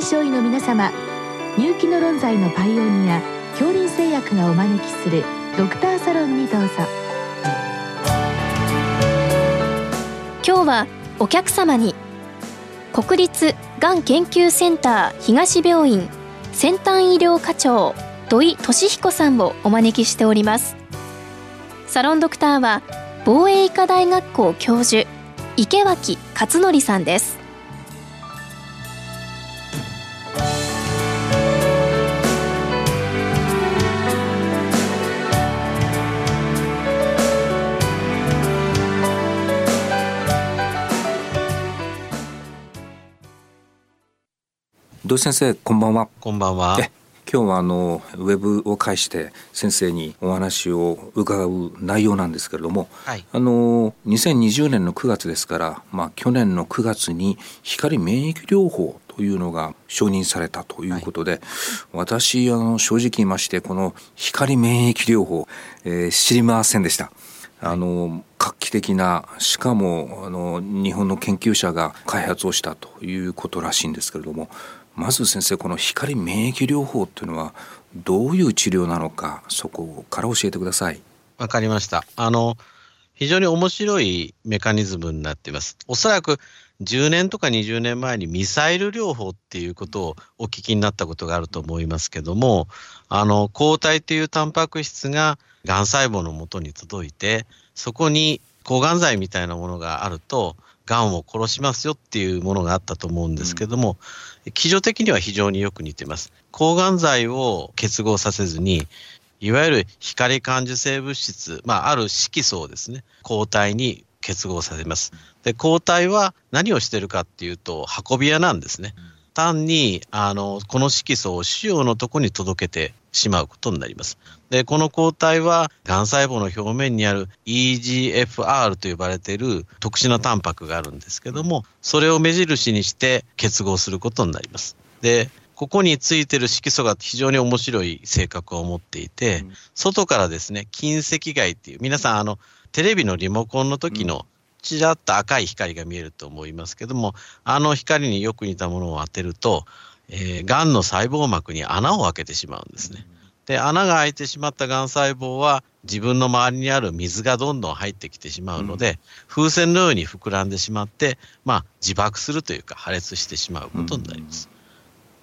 臨床医の皆様入気の論剤のパイオニア恐林製薬がお招きするドクターサロンにどうぞ今日はお客様に国立がん研究センター東病院先端医療課長土井俊彦さんをお招きしておりますサロンドクターは防衛医科大学校教授池脇勝則さんです土井先生こんばんは。こんばんは。今日はあのウェブを介して先生にお話を伺う内容なんですけれども、はい、あの2020年の9月ですから、まあ、去年の9月に光免疫療法というのが承認されたということで、はい、私あの正直言いましてこの光免疫療法、えー、知りませんでした。あの画期的なしかもあの日本の研究者が開発をしたということらしいんですけれどもまず先生この光免疫療法っていうのはどういう治療なのかそこから教えてください。わかりました。あの非常に面白いメカニズムになっています。おそらく10年とか20年前にミサイル療法っていうことをお聞きになったことがあると思いますけども、あの抗体というタンパク質ががん細胞のもとに届いて、そこに抗がん剤みたいなものがあると、がんを殺しますよっていうものがあったと思うんですけども、うん、基準的には非常によく似てます。抗がん剤を結合させずに、いわゆる光感受性物質、まあ、ある色素をですね、抗体に結合させます。で、抗体は何をしてるかっていうと、運び屋なんですね。単に、あの、この色素を腫瘍のとこに届けてしまうことになります。で、この抗体は、がん細胞の表面にある EGFR と呼ばれている特殊なタンパクがあるんですけども、それを目印にして結合することになります。で、ここについてる色素が非常に面白い性格を持っていて、外からですね、近赤外っていう、皆さん、あの、テレビのリモコンの時のちらっと赤い光が見えると思いますけども、あの光によく似たものを当てると、えー、がんの細胞膜に穴を開けてしまうんですね。で、穴が開いてしまったがん細胞は自分の周りにある水がどんどん入ってきてしまうので、うん、風船のように膨らんでしまって、まあ、自爆するというか破裂してしまうことになります。うん、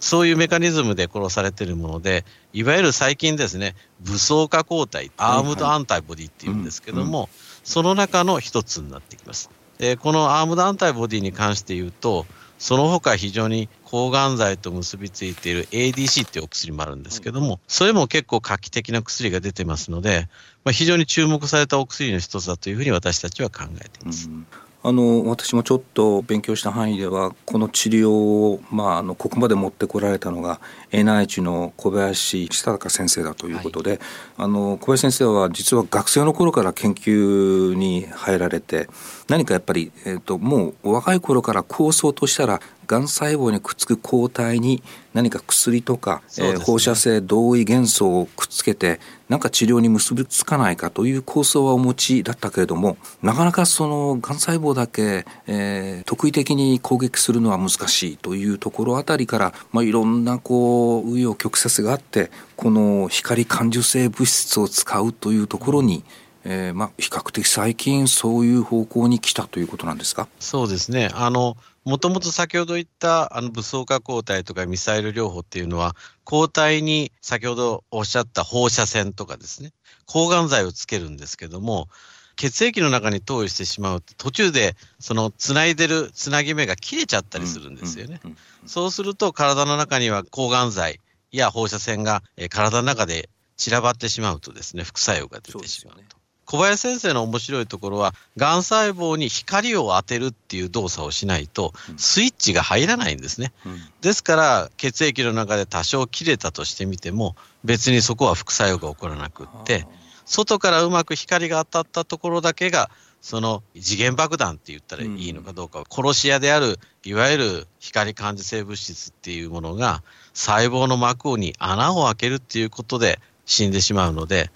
そういうメカニズムで殺されているもので、いわゆる最近ですね、武装化抗体、アームドアンタイボディっていうんですけども、その中の一つになってきます。でこのアームドアンタイボディに関して言うと、その他非常に抗がん剤と結びついている ADC っていうお薬もあるんですけども、それも結構画期的な薬が出てますので、まあ、非常に注目されたお薬の一つだというふうに私たちは考えています。うんあの私もちょっと勉強した範囲ではこの治療を、まあ、あのここまで持ってこられたのが NIH の小林久隆先生だということで、はい、あの小林先生は実は学生の頃から研究に入られて何かやっぱり、えーと、もう若い頃から構想としたらがん細胞にくっつく抗体に何か薬とか、ね。えー、放射性同位元素をくっつけてなんか治療に結びつかないかという構想はお持ちだったけれどもなかなかそのがん細胞だけ、えー、特異的に攻撃するのは難しいというところあたりから、まあ、いろんなこう紆余曲折があってこの光感受性物質を使うというところに、えー、まあ、比較的最近そういう方向に来たということなんですか？そうですね。あのもともと先ほど言ったあの武装化抗体とかミサイル療法っていうのは、抗体に先ほどおっしゃった放射線とかですね、抗がん剤をつけるんですけども、血液の中に投与してしまうと途中でそのつないでるつなぎ目が切れちゃったりするんですよね。そうすると体の中には抗がん剤や放射線が体の中で散らばってしまうとですね、副作用が出てしまうと。小林先生の面白いところは、がん細胞に光を当てるっていう動作をしないと、スイッチが入らないんですね。ですから、血液の中で多少切れたとしてみても、別にそこは副作用が起こらなくって、外からうまく光が当たったところだけが、その次元爆弾って言ったらいいのかどうか、殺し屋である、いわゆる光感受性物質っていうものが、細胞の膜に穴を開けるっていうことで死んでしまうので、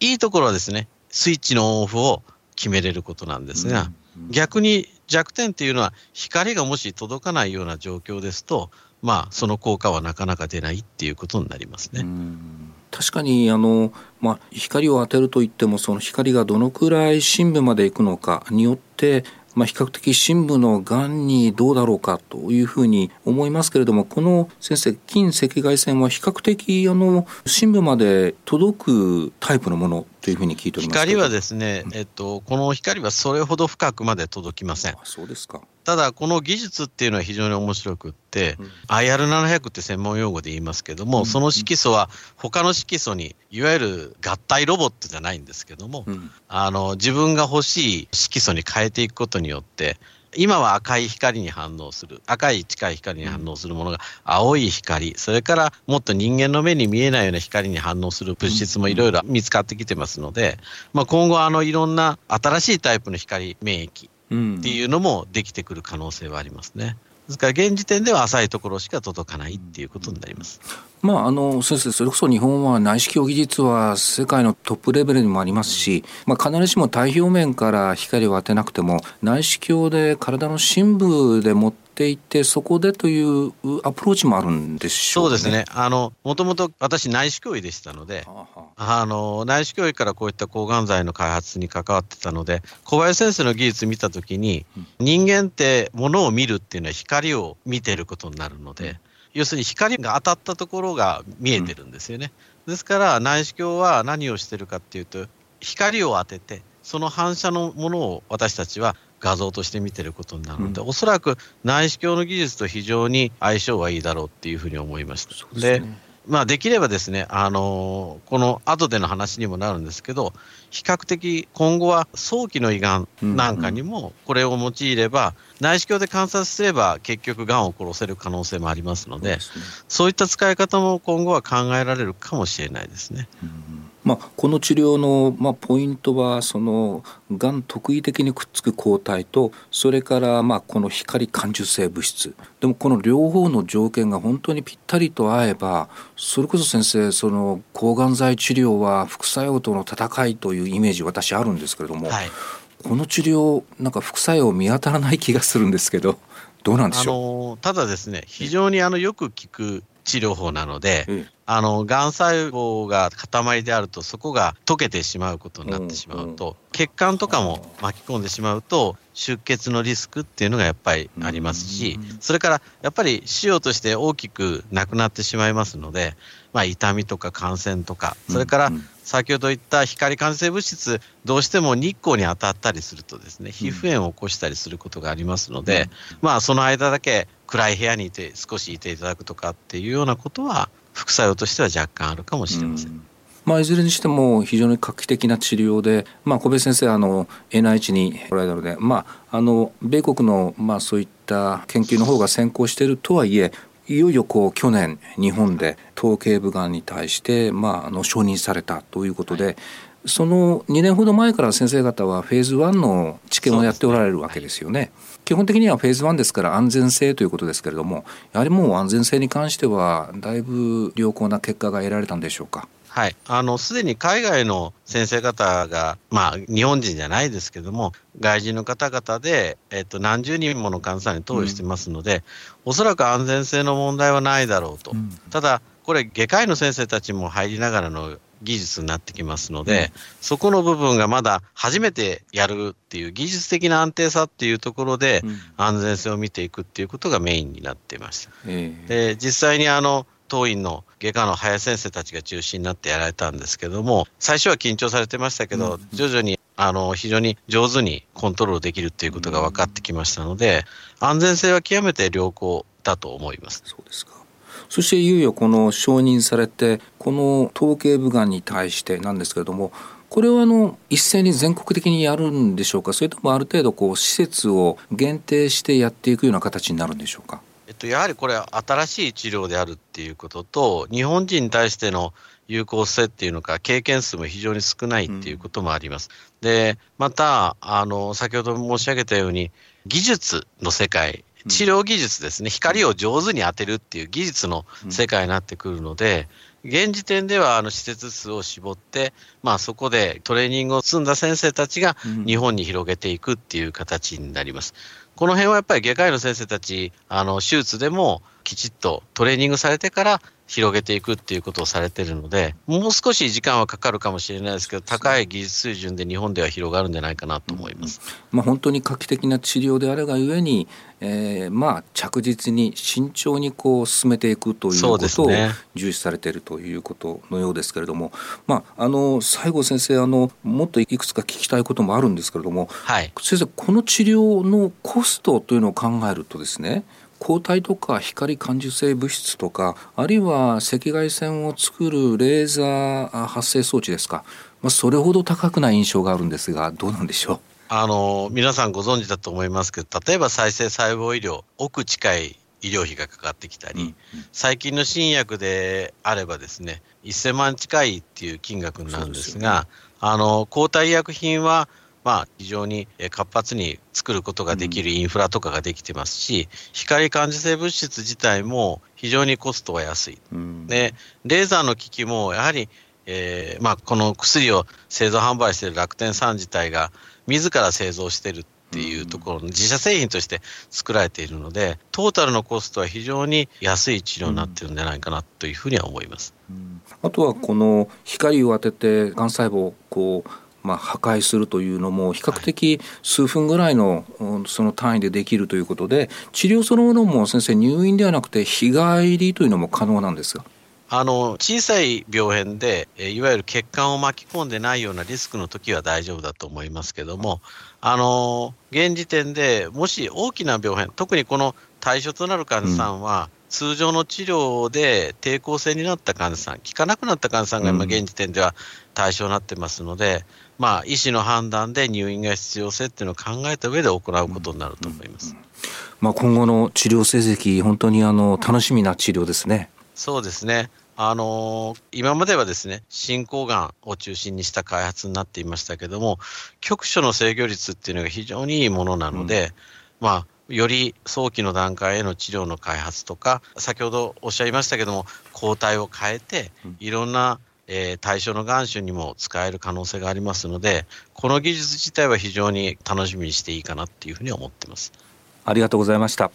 いいところはですね、スイッチのオンオフを決めれることなんですが、逆に弱点っていうのは、光がもし届かないような状況ですと、まあ、その効果はなかなか出ないっていうことになりますね。確かにあの、まあ、光を当てるといってもその光がどのくらい深部まで行くのかによってまあ、比較的深部のがんにどうだろうかというふうに思いますけれどもこの先生近赤外線は比較的あの深部まで届くタイプのものというふうに聞いております光はですね、えっと、この光はそれほど深くまで届きません。そうですか。ただ、この技術っていうのは非常に面白くって、うん、IR700 って専門用語で言いますけども、うん、その色素は他の色素に、いわゆる合体ロボットじゃないんですけども、うん、あの自分が欲しい色素に変えていくことによって、今は赤い光に反応する、赤い近い光に反応するものが青い光、それからもっと人間の目に見えないような光に反応する物質もいろいろ見つかってきてますので、まあ、今後あのいろんな新しいタイプの光免疫っていうのもできてくる可能性はありますね。ですから現時点では浅いところしか届かないっていうことになります。まあ、あの先生それこそ日本は内視鏡技術は世界のトップレベルにもありますし、まあ、必ずしも太表面から光を当てなくても内視鏡で体の深部でもっていてそこでというアプローチもあるんでしょう、ね、そうですね。あのもともと私内視鏡医でしたので、はあ、あの内視鏡医からこういった抗がん剤の開発に関わってたので小林先生の技術見た時に、人間ってものを見るっていうのは光を見てることになるので。要するに光が当たったところが見えてるんですよね。うん、ですから内視鏡は何をしてるかっていうと光を当ててその反射のものを私たちは画像として見てることになるので、うん、おそらく内視鏡の技術と非常に相性はいいだろうっていうふうに思いました。で、ね、まあ、できればですね、あのこの後での話にもなるんですけど、比較的今後は早期の胃がんなんかにもこれを用いれば、内視鏡で観察すれば結局がんを殺せる可能性もありますので、そういった使い方も今後は考えられるかもしれないですね。うん。まあ、この治療の、まあ、ポイントはそのがん特異的にくっつく抗体とそれからまあこの光感受性物質。でもこの両方の条件が本当にぴったりと合えばそれこそ先生その抗がん剤治療は副作用との戦いというイメージ私あるんですけれども、はい、この治療なんか副作用見当たらない気がするんですけどどうなんでしょう？ただですね非常にあのよく聞く治療法なので、ええ、あの、がん細胞が塊であると、そこが溶けてしまうことになってしまうと、血管とかも巻き込んでしまうと、出血のリスクっていうのがやっぱりありますし、それからやっぱり腫瘍として大きくなくなってしまいますので、まあ、痛みとか感染とか、それから先ほど言った光感染物質、どうしても日光に当たったりするとですね、皮膚炎を起こしたりすることがありますので、まあ、その間だけ暗い部屋にいて少しいていただくとかっていうようなことは、副作用としては若干あるかもしれません。うんまあ、いずれにしても非常に画期的な治療で、まあ、小林先生あの NIH におられたので、まあ、あの米国の、まあ、そういった研究の方が先行しているとはいえいよいよこう去年日本で頭頸部がんに対して、まあ、あの承認されたということで、はい、その2年ほど前から先生方はフェーズ1の治験をやっておられるわけですよね。基本的にはフェーズ1ですから安全性ということですけれどもやはりもう安全性に関してはだいぶ良好な結果が得られたんでしょうか？はい、あのすでに海外の先生方が、まあ、日本人じゃないですけども、外人の方々で、えっと、何十人もの患者さんに投与してますので、うん、おそらく安全性の問題はないだろうと、うん、ただ、これ、外科医の先生たちも入りながらの技術になってきますので、うん、そこの部分がまだ初めてやるっていう技術的な安定さっていうところで、安全性を見ていくっていうことがメインになっていました。で実際にあの当院の外科の林先生たちが中心になってやられたんですけども、最初は緊張されてましたけど、うん、徐々にあの非常に上手にコントロールできるっていうことが分かってきましたので、安全性は極めて良好だと思います。そうですかそしていよいよこの承認されてこの頭頸部がんに対してなんですけれどもこれはあの一斉に全国的にやるんでしょうか？それともある程度こう施設を限定してやっていくような形になるんでしょうか？えっと、やはりこれ新しい治療であるっていうことと、日本人に対しての有効性っていうのか、経験数も非常に少ないっていうこともあります。うん、で、また、あの、先ほど申し上げたように、技術の世界、治療技術ですね、光を上手に当てるっていう技術の世界になってくるので、現時点ではあの施設数を絞って、まあ、そこでトレーニングを積んだ先生たちが日本に広げていくっていう形になります。この辺はやっぱり外科医の先生たち、あの手術でもきちっとトレーニングされてから広げていくっていうことをされてるので、もう少し時間はかかるかもしれないですけど、高い技術水準で日本では広がるんじゃないかなと思います。うん、まあ、本当に画期的な治療であるがゆえに、えー、まあ着実に慎重にこう進めていくということを重視されているということのようですけれども、まああの西郷先生あのもっといくつか聞きたいこともあるんですけれども、はい、先生この治療のコストというのを考えるとですね。抗体とか光感受性物質とかあるいは赤外線を作るレーザー発生装置ですか、まあ、それほど高くない印象があるんですがどうなんでしょう？あの皆さんご存知だと思いますけど例えば再生細胞医療奥近い医療費がかかってきたり、うんうん、最近の新薬であればですね1000万近いっていう金額なんですが、ね、あの抗体医薬品はまあ、非常に活発に作ることができるインフラとかができてますし、光感受性物質自体も非常にコストは安い。で、レーザーの機器もやはり、えーまあ、この薬を製造販売している楽天さん自体が自ら製造しているっていうところの自社製品として作られているので、トータルのコストは非常に安い治療になってるんじゃないかなというふうには思います。あとはこの光を当ててがん細胞をこうまあ、破壊するというのも比較的数分ぐらいのその単位でできるということで治療そのものも先生入院ではなくて日帰りというのも可能なんですが。あの小さい病変で、いわゆる血管を巻き込んでないようなリスクの時は大丈夫だと思いますけども、あの現時点でもし大きな病変、特にこの対象となる患者さんは、うん。通常の治療で抵抗性になった患者さん、効かなくなった患者さんが今、現時点では対象になってますので、まあ、医師の判断で入院が必要性っていうのを考えた上で行うことになると思います。まあ、今後の治療成績、本当にあの楽しみな治療ですね。そうですね。あのー、今まではですね、進行がんを中心にした開発になっていましたけども、局所の制御率っていうのが非常にいいものなので、うん、まあ、より早期の段階への治療の開発とか、先ほどおっしゃいましたけども、抗体を変えて、いろんな、えー、対象のがん種にも使える可能性がありますので、この技術自体は非常に楽しみにしていいかなっていうふうに思ってます。ありがとうございました。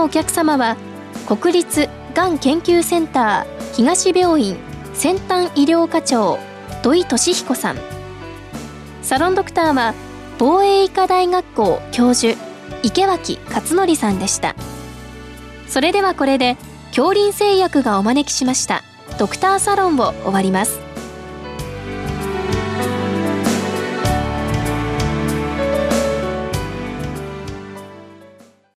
のお客様は国立がん研究センター東病院先端医療課長土井俊彦さん。サロンドクターは防衛医科大学校教授池脇勝則さんでした。それではこれで恐林製薬がお招きしましたドクターサロンを終わります。